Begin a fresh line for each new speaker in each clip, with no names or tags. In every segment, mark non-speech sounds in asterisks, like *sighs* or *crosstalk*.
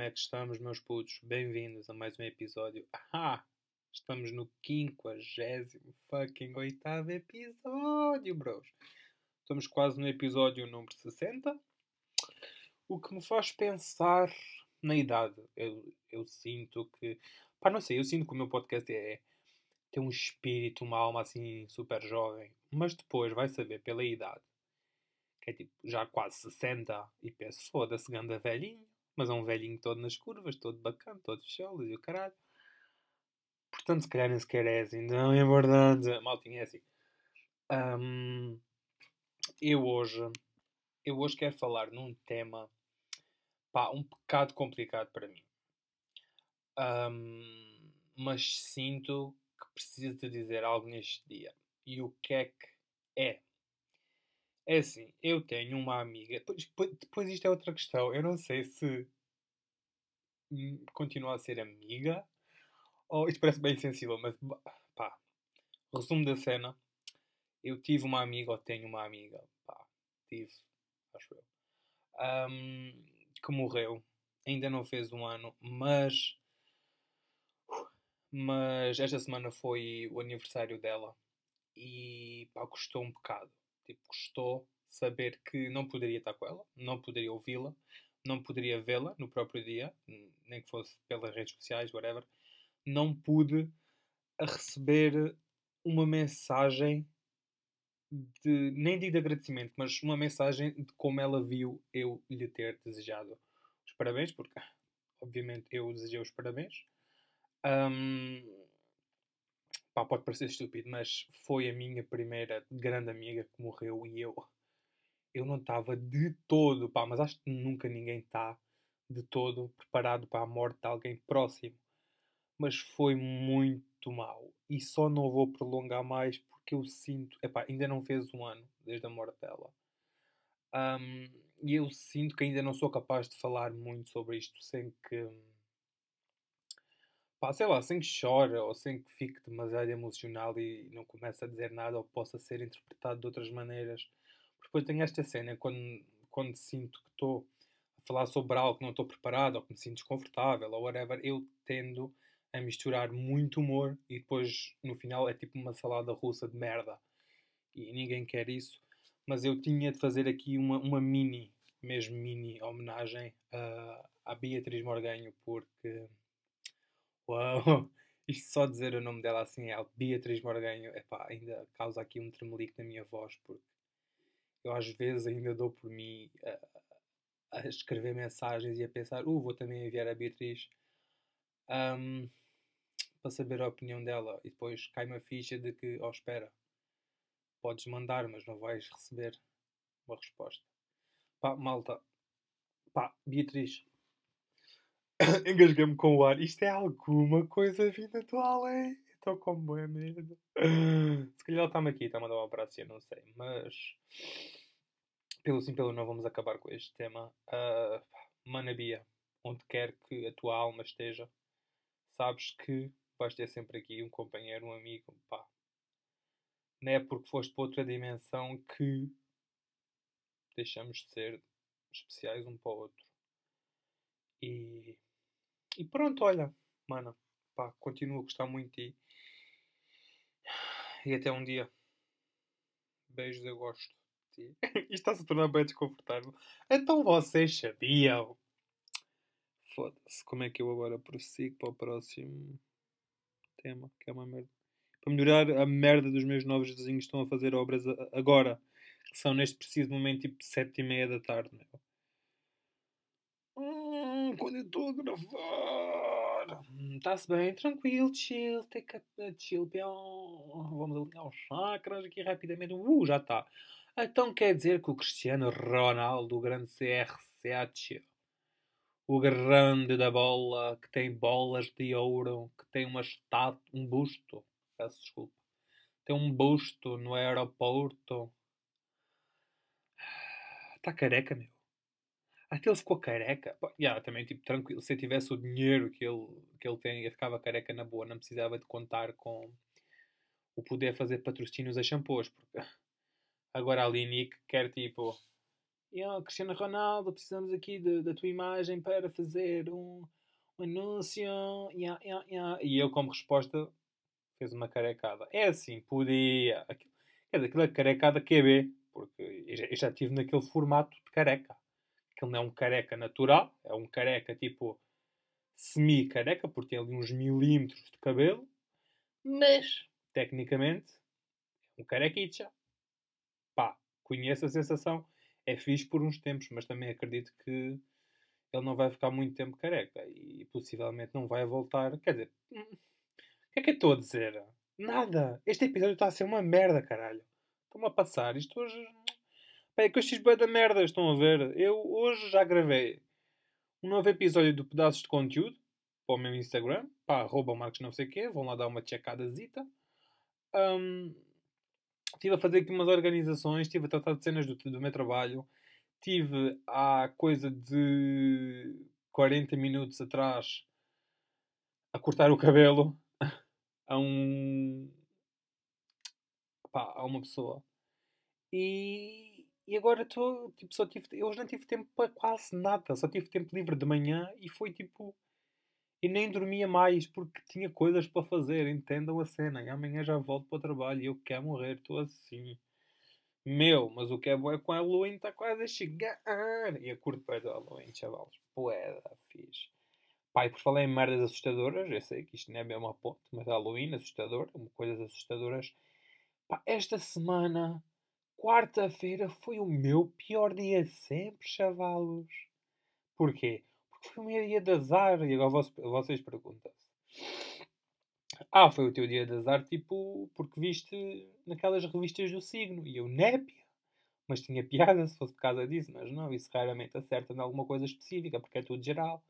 como é que estamos, meus putos? Bem-vindos a mais um episódio. Ah, estamos no 50 fucking oitavo episódio, bros. Estamos quase no episódio número 60. O que me faz pensar na idade. Eu, eu sinto que. Pá, não sei, eu sinto que o meu podcast é. tem um espírito, uma alma assim super jovem. Mas depois vai saber pela idade que é tipo já quase 60 e penso, foda-se, ganda velhinho, mas é um velhinho todo nas curvas, todo bacana, todo fechado e o caralho. Portanto, se calhar nem sequer é assim, não é verdade, maltinha é assim. Um, eu hoje, eu hoje quero falar num tema, pá, um bocado complicado para mim. Um, mas sinto que preciso de dizer algo neste dia. E o que é que é? É assim, eu tenho uma amiga. Depois, depois isto é outra questão. Eu não sei se continua a ser amiga ou isto parece bem sensível, mas pá. Resumo da cena. Eu tive uma amiga, ou tenho uma amiga, pá, tive, acho eu, um, que morreu. Ainda não fez um ano, mas. Mas esta semana foi o aniversário dela e pá, custou um bocado Tipo, custou saber que não poderia estar com ela, não poderia ouvi-la, não poderia vê-la no próprio dia, nem que fosse pelas redes sociais, whatever. Não pude receber uma mensagem de, nem de agradecimento, mas uma mensagem de como ela viu eu lhe ter desejado os parabéns, porque obviamente eu desejei os parabéns. Um, pá, pode parecer estúpido, mas foi a minha primeira grande amiga que morreu e eu eu não estava de todo, pá, mas acho que nunca ninguém está de todo preparado para a morte de alguém próximo. Mas foi muito mal. E só não vou prolongar mais porque eu sinto. Epá, ainda não fez um ano desde a morte dela. Um, e eu sinto que ainda não sou capaz de falar muito sobre isto sem que pá, sei lá, sem que chore ou sem que fique demasiado emocional e não comece a dizer nada ou possa ser interpretado de outras maneiras. Depois tenho esta cena quando, quando sinto que estou a falar sobre algo que não estou preparado ou que me sinto desconfortável ou whatever, eu tendo a misturar muito humor e depois no final é tipo uma salada russa de merda. E ninguém quer isso. Mas eu tinha de fazer aqui uma, uma mini, mesmo mini homenagem uh, à Beatriz Morganho, porque Uau! *laughs* Isto só dizer o nome dela assim é Beatriz Morganho, epá, ainda causa aqui um tremelico na minha voz, porque eu às vezes ainda dou por mim a, a escrever mensagens e a pensar, uh, vou também enviar a Beatriz um, para saber a opinião dela. E depois cai-me a ficha de que, oh, espera, podes mandar, mas não vais receber uma resposta. Pá, malta, pá, Beatriz, *laughs* Engasguei-me com o ar. Isto é alguma coisa vinda do além. Estou com bem medo. *gasps* Se calhar ele está-me aqui, está-me a dar um abraço, eu não sei. Mas, pelo sim, pelo não, vamos acabar com este tema. Uh, Manabia, onde quer que a tua alma esteja, sabes que vais ter sempre aqui um companheiro, um amigo, pá. Não é porque foste para outra dimensão que deixamos de ser especiais um para o outro. E e pronto, olha, mano, pá, continuo a gostar muito de ti. E até um dia. Beijos, eu gosto de ti. *laughs* Isto está-se a tornar bem desconfortável. Então vocês sabiam? Foda-se, como é que eu agora prossigo para o próximo tema, que é uma merda. Para melhorar a merda dos meus novos vizinhos estão a fazer obras agora, que são neste preciso momento tipo sete e meia da tarde, meu quando eu estou a gravar. Está-se bem, tranquilo, chill, take a chill, pião. Vamos alinhar os chakras aqui rapidamente. Uh, já está. Então quer dizer que o Cristiano Ronaldo, o grande CR7, o grande da bola, que tem bolas de ouro, que tem uma estátua, um busto, peço desculpa, tem um busto no aeroporto. Está careca, meu. Até ele ficou careca. Pá, yeah, também, tipo, tranquilo. Se eu tivesse o dinheiro que ele, que ele tem, eu ficava careca na boa. Não precisava de contar com o poder fazer patrocínios a shampoos. Porque *laughs* agora a Linique quer, tipo, yeah, Cristiano Ronaldo, precisamos aqui da tua imagem para fazer um, um anúncio. Yeah, yeah, yeah. E eu, como resposta, fez uma carecada. É assim, podia. Quer dizer, aquilo é carecada QB, porque eu já, eu já estive naquele formato de careca. Aquilo não é um careca natural, é um careca tipo semi-careca, porque tem ali uns milímetros de cabelo, mas tecnicamente é um carequicha. Pá, conheço a sensação é fixe por uns tempos, mas também acredito que ele não vai ficar muito tempo careca e possivelmente não vai voltar. Quer dizer, hum, o que é que eu estou a dizer? Nada! Este episódio está a ser uma merda, caralho. Estou-me a passar. Isto hoje. Pá, é que eu estes da merda, estão a ver? Eu hoje já gravei um novo episódio do Pedaços de Conteúdo para o meu Instagram, para arroba Marcos não sei quê. Vão lá dar uma checadazita. Um, estive a fazer aqui umas organizações, estive a tratar de cenas do, do meu trabalho. Tive há coisa de 40 minutos atrás a cortar o cabelo *laughs* a um pá, a uma pessoa e, e agora estou tipo só tive eu não tive tempo para quase nada só tive tempo livre de manhã e foi tipo e nem dormia mais porque tinha coisas para fazer, entendam a cena. E amanhã já volto para o trabalho e eu quero morrer, estou assim. Meu, mas o que é bom é que o Halloween está quase a chegar. E eu curto perto do Halloween, chavalos. Poeda, fixe. Pai, por falar em merdas assustadoras, eu sei que isto não é mesmo a ponte, mas Halloween, assustador, coisas assustadoras. Pá, esta semana, quarta-feira, foi o meu pior dia sempre, chavalos. Porquê? foi o meu dia de azar. E agora vocês perguntam-se. Ah, foi o teu dia de azar, tipo, porque viste naquelas revistas do signo. E eu, népia. Mas tinha piada se fosse por causa disso. Mas não, isso raramente acerta em alguma coisa específica, porque é tudo geral.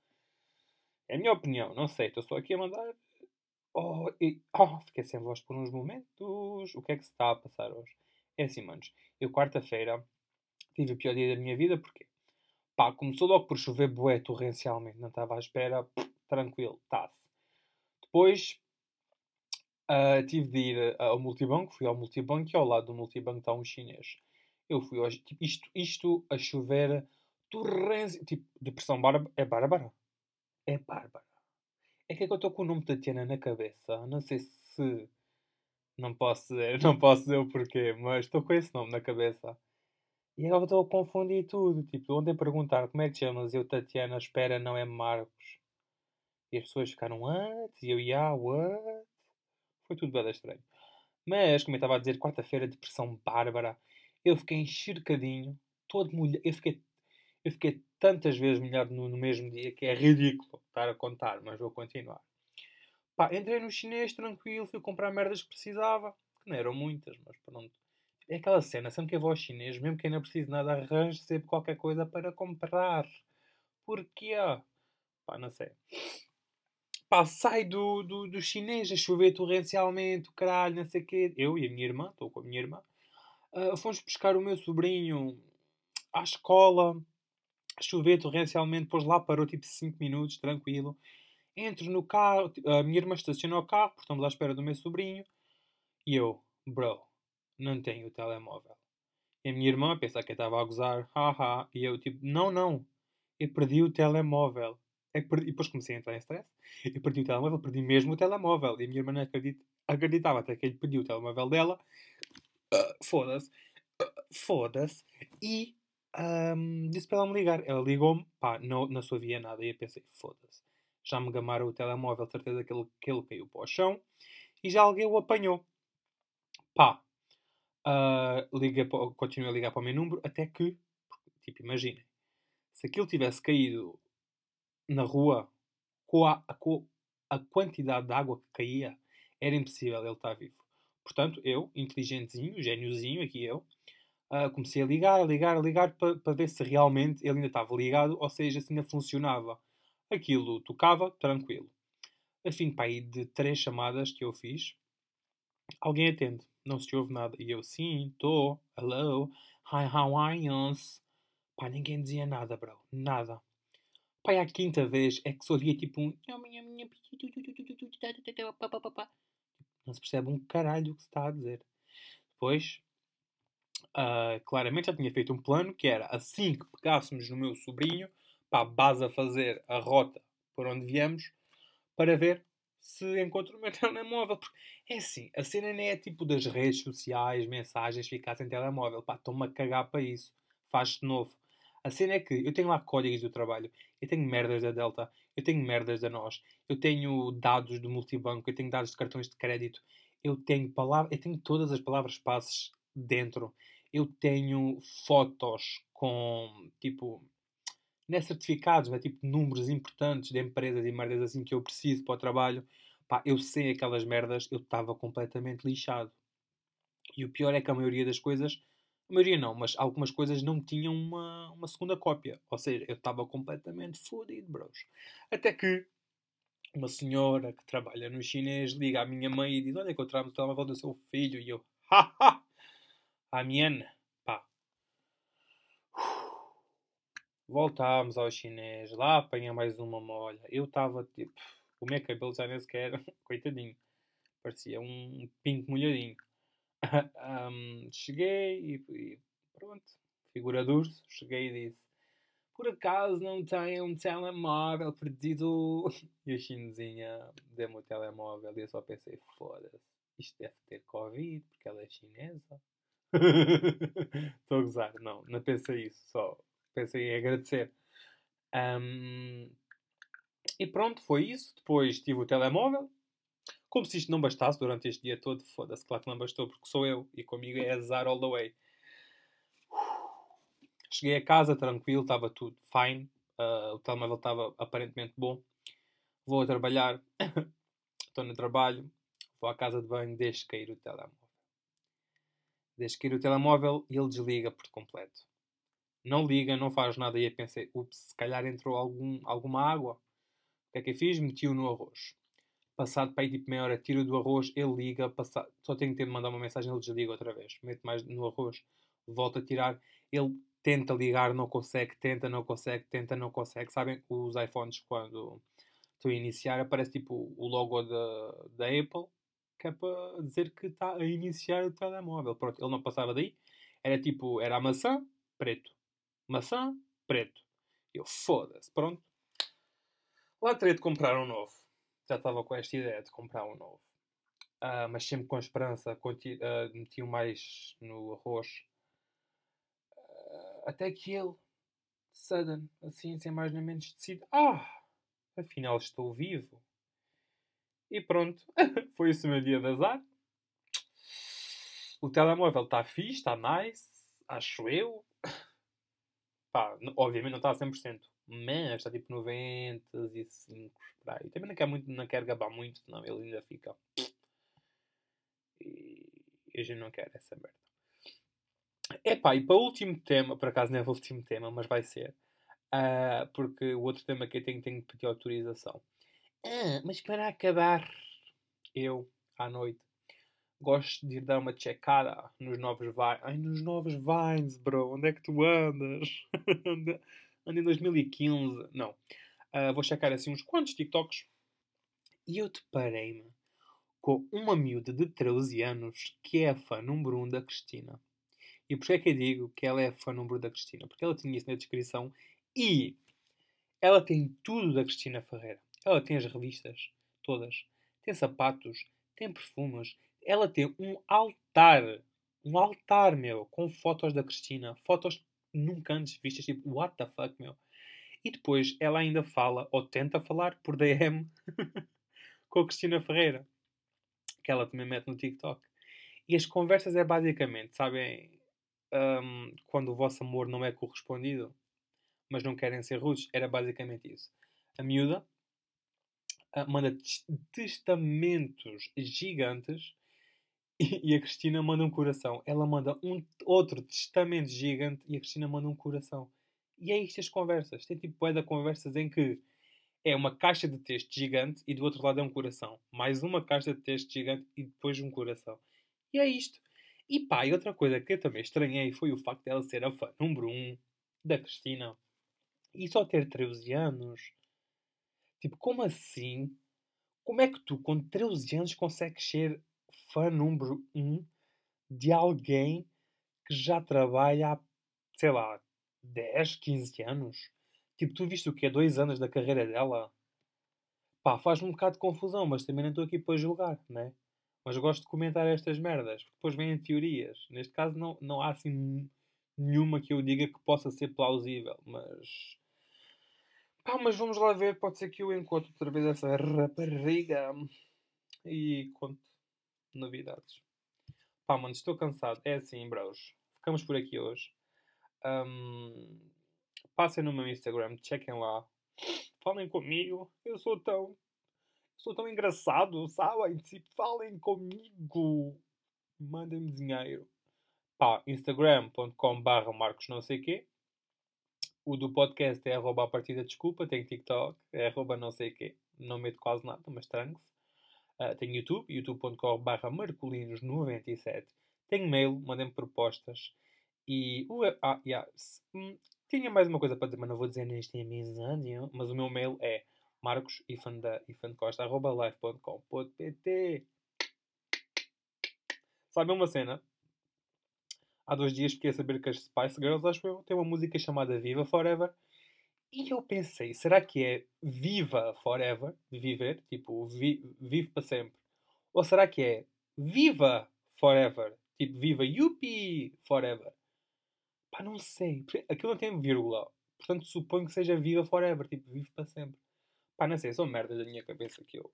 É a minha opinião, não sei. Estou só aqui a mandar. Oh, e... oh, fiquei sem voz por uns momentos. O que é que se está a passar hoje? É assim, manos. Eu, quarta-feira, tive o pior dia da minha vida, porque Pá, começou logo por chover bué torrencialmente, não estava à espera, tranquilo, está-se. Depois uh, tive de ir ao multibanco, fui ao multibanco e ao lado do multibanco está um chinês. Eu fui hoje, tipo, isto, isto a chover torrencial, tipo, depressão bárbara, é bárbara? É bárbara. É que, é que eu estou com o nome de Tatiana na cabeça, não sei se... Não posso dizer, *laughs* não posso dizer o porquê, mas estou com esse nome na cabeça. E agora estou a confundir tudo. Tipo, ontem perguntaram como é que chamas? Eu, Tatiana, espera, não é Marcos. E as pessoas ficaram, what? E eu, yeah, what? Foi tudo bem estranho. Mas, como eu estava a dizer, quarta-feira, depressão bárbara. Eu fiquei enxercadinho, todo molhado. Eu fiquei, eu fiquei tantas vezes molhado no, no mesmo dia que é ridículo estar a contar, mas vou continuar. Pá, entrei no chinês tranquilo, fui comprar merdas que precisava, que não eram muitas, mas pronto. É aquela cena, sempre que eu vou ao chinês, mesmo que eu não precise nada, arranjo sempre qualquer coisa para comprar. Porquê? Pá, não sei. Pá, sai do, do, do chinês a chover torrencialmente, caralho, não sei o quê. Eu e a minha irmã, estou com a minha irmã, uh, fomos buscar o meu sobrinho à escola, chover torrencialmente, depois lá parou tipo 5 minutos, tranquilo. Entro no carro, a minha irmã estacionou o carro, porque estamos à espera do meu sobrinho, e eu, bro, não tenho o telemóvel. E a minha irmã pensa que eu estava a gozar, haha, e eu tipo, não, não, eu perdi o telemóvel. É perdi... E depois comecei a entrar em stress. Eu perdi o telemóvel, perdi mesmo o telemóvel. E a minha irmã não acredita... acreditava até que ele pediu o telemóvel dela. Uh, *coughs* foda-se. Uh, *coughs* foda-se. E um, disse para ela me ligar. Ela ligou-me, pá, não, não se ouvia nada. E eu pensei, foda-se. Já me gamaram o telemóvel, certeza que ele, que ele caiu para o chão. E já alguém o apanhou. Pá, uh, liga para, continua a ligar para o meu número até que, tipo, imaginem, se aquilo tivesse caído na rua com a, com a quantidade de água que caía, era impossível ele estar vivo. Portanto, eu, inteligentezinho, gêniozinho, aqui eu, uh, comecei a ligar, a ligar, a ligar para, para ver se realmente ele ainda estava ligado, ou seja, se ainda funcionava. Aquilo tocava, tranquilo. A fim pai, de três chamadas que eu fiz, alguém atende não se ouve nada. E eu, sim, estou, hello, hi, how are you? Pá, ninguém dizia nada, bro, nada. Pá, a quinta vez é que só ouvia tipo um. Não se percebe um caralho o que se está a dizer. Depois, uh, claramente já tinha feito um plano que era assim que pegássemos no meu sobrinho, pá, base a fazer a rota por onde viemos, para ver se encontro o meu *laughs* telemóvel. Porque é assim, a cena nem é tipo das redes sociais, mensagens, ficar sem telemóvel. Pá, estou-me a cagar para isso. Faz de novo. A cena é que eu tenho lá códigos do trabalho, eu tenho merdas da Delta, eu tenho merdas da Nós, eu tenho dados do multibanco, eu tenho dados de cartões de crédito, eu tenho palavras, eu tenho todas as palavras passes dentro. Eu tenho fotos com tipo não é certificados, é tipo números importantes de empresas e merdas assim que eu preciso para o trabalho. Pá, eu sei aquelas merdas, eu estava completamente lixado. E o pior é que a maioria das coisas, a maioria não, mas algumas coisas não tinham uma, uma segunda cópia. Ou seja, eu estava completamente fodido, bros. Até que uma senhora que trabalha no chinês liga à minha mãe e diz: Olha, encontramos o telemóvel do seu filho. E eu, haha, a minha, pá. Voltámos ao chinês, lá apanha mais uma molha. Eu estava tipo, o meu cabelo já nem sequer, *laughs* coitadinho, parecia um pinto molhadinho. *laughs* um, cheguei e, e, pronto, figura dura, cheguei e disse: por acaso não tem um telemóvel perdido? *laughs* E a chinesinha deu-me o telemóvel e eu só pensei, foda-se, isto deve ter Covid, porque ela é chinesa. Estou a gozar, não, não pensei isso, só pensei em agradecer. Um, e pronto, foi isso. Depois tive o telemóvel. Como se isto não bastasse durante este dia todo, foda-se, claro que não bastou, porque sou eu e comigo é azar all the way. Cheguei a casa tranquilo, estava tudo fine. Uh, o telemóvel estava aparentemente bom. Vou a trabalhar, *coughs* estou no trabalho, vou à casa de banho, deixo cair o telemóvel. Deixo cair o telemóvel e ele desliga por completo. Não liga, não faz nada. E eu pensei, ups, se calhar entrou algum, alguma água. O que é que eu fiz? Meti-o no arroz. Passado para aí tipo meia hora, tiro do arroz, ele liga, passa... só tenho que ter de mandar uma mensagem, ele desliga outra vez. Meto mais no arroz, volto a tirar, ele tenta ligar, não consegue, tenta, não consegue, tenta, não consegue. Sabem os iPhones quando estão a iniciar aparece tipo o logo da, da Apple que é para dizer que está a iniciar o telemóvel. Pronto, ele não passava daí. Era tipo, era a maçã, preto. Maçã, preto. Eu, foda-se, pronto. Lá teria de comprar um novo. Já estava com esta ideia de comprar um novo. Uh, mas sempre com esperança, uh, meti-o mais no arroz até que ele, sudden, assim, sem mais nem menos, decide: Ah, afinal estou vivo. E pronto, *laughs* foi esse o meu dia de azar. O telemóvel está fixe, está nice, acho eu. Pá, obviamente não está a 100%, mas está tipo 95 por aí. Também não quero, muito, não quero gabar muito, senão ele ainda fica. E a gente não quer essa merda. Epá, e para o último tema, por acaso não é o último tema, mas vai ser. Uh, porque o outro tema que eu tenho, tenho que pedir autorização. Ah, mas para acabar, eu, à noite, gosto de ir dar uma checada nos novos Vines. Ai, nos novos Vines, bro, onde é que tu andas? *laughs* Ando em 2015. Não. Uh, vou checar assim uns quantos TikToks. E eu deparei-me com uma miúda de 13 anos que é a fã número 1 um da Cristina. E porquê é que eu digo que ela é fã número da Cristina? Porque ela tinha isso na descrição e ela tem tudo da Cristina Ferreira. Ela tem as revistas todas, tem sapatos, tem perfumes. Ela tem um altar, um altar, meu, com fotos da Cristina. Fotos nunca antes vistas, tipo, what the fuck, meu. E depois ela ainda fala, ou tenta falar, por DM, *laughs* com a Cristina Ferreira. Que ela também mete no TikTok. E as conversas é basicamente, sabem, um, quando o vosso amor não é correspondido, mas não querem ser rudes, era basicamente isso. A miúda uh, manda testamentos gigantes e, a Cristina manda um coração. Ela manda um outro testamento gigante e a Cristina manda um coração. E é isto as conversas. Tem tipo é da conversas em que é uma caixa de texto gigante e do outro lado é um coração. Mais uma caixa de texto gigante e depois um coração. E é isto. E pá, e outra coisa que eu também estranhei foi o facto dela ser a fã número 1 um da Cristina e só ter 13 anos. Tipo, como assim? Como é que tu, com 13 anos, consegues ser fã número 1 um de alguém que já trabalha há, sei lá, 10, 15 anos. Tipo, tu viste o que é? Dois anos da carreira dela? Pá, faz-me um bocado de confusão, mas também não estou aqui para julgar, né? Mas gosto de comentar estas merdas, porque depois vêm teorias. Neste caso não, não há assim nenhuma que eu diga que possa ser plausível, mas... Pá, mas vamos lá ver, pode ser que eu encontre outra vez essa rapariga e conte novidades. Pá, mano, estou cansado. É assim, bros. Ficamos por aqui hoje. Um, passem no meu Instagram, chequem lá. Falem comigo. Eu sou tão. Sou tão engraçado, sabem? Tipo, falem comigo. Mandem-me dinheiro. Pá, instagram.com barra marcos não sei quê. O do podcast é arroba a partida desculpa. Tem TikTok, é arroba não sei quê. Não meto quase nada, mas tranque-se. Uh, tenho YouTube, youtube.com barra marcolinos97. Tenho mail, mandem-me propostas. E. Ah, yeah. Hum, tinha mais uma coisa para dizer, mas não vou dizer neste episódio. Mas o meu mail é marcos live.com.pt Sabe uma cena? Há dois dias fiquei a saber que as Spice Girls, acho que têm uma música chamada Viva Forever. E eu pensei, será que é viva forever, viver, tipo, vi, vive para sempre? Ou será que é viva forever, tipo, viva yuppie forever? Pá, não sei. Aquilo não tem vírgula. Portanto, suponho que seja viva forever, tipo, vive para sempre. Pá, não sei, são merdas da minha cabeça que eu...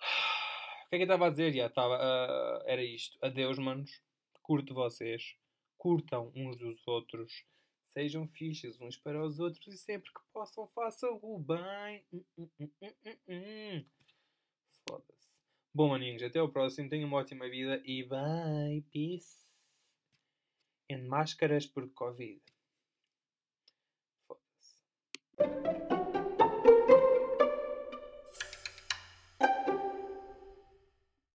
*sighs* O que é que eu estava a dizer? Já, estava, uh, era isto. Adeus, manos. Curto vocês. Curtam uns dos outros Sejam fichas uns para os outros e sempre que possam façam o bem. Hum, hum, hum. Foda-se. Bom, maninhos, até o próximo. Tenham uma ótima vida e bye. Peace. Em máscaras por Covid.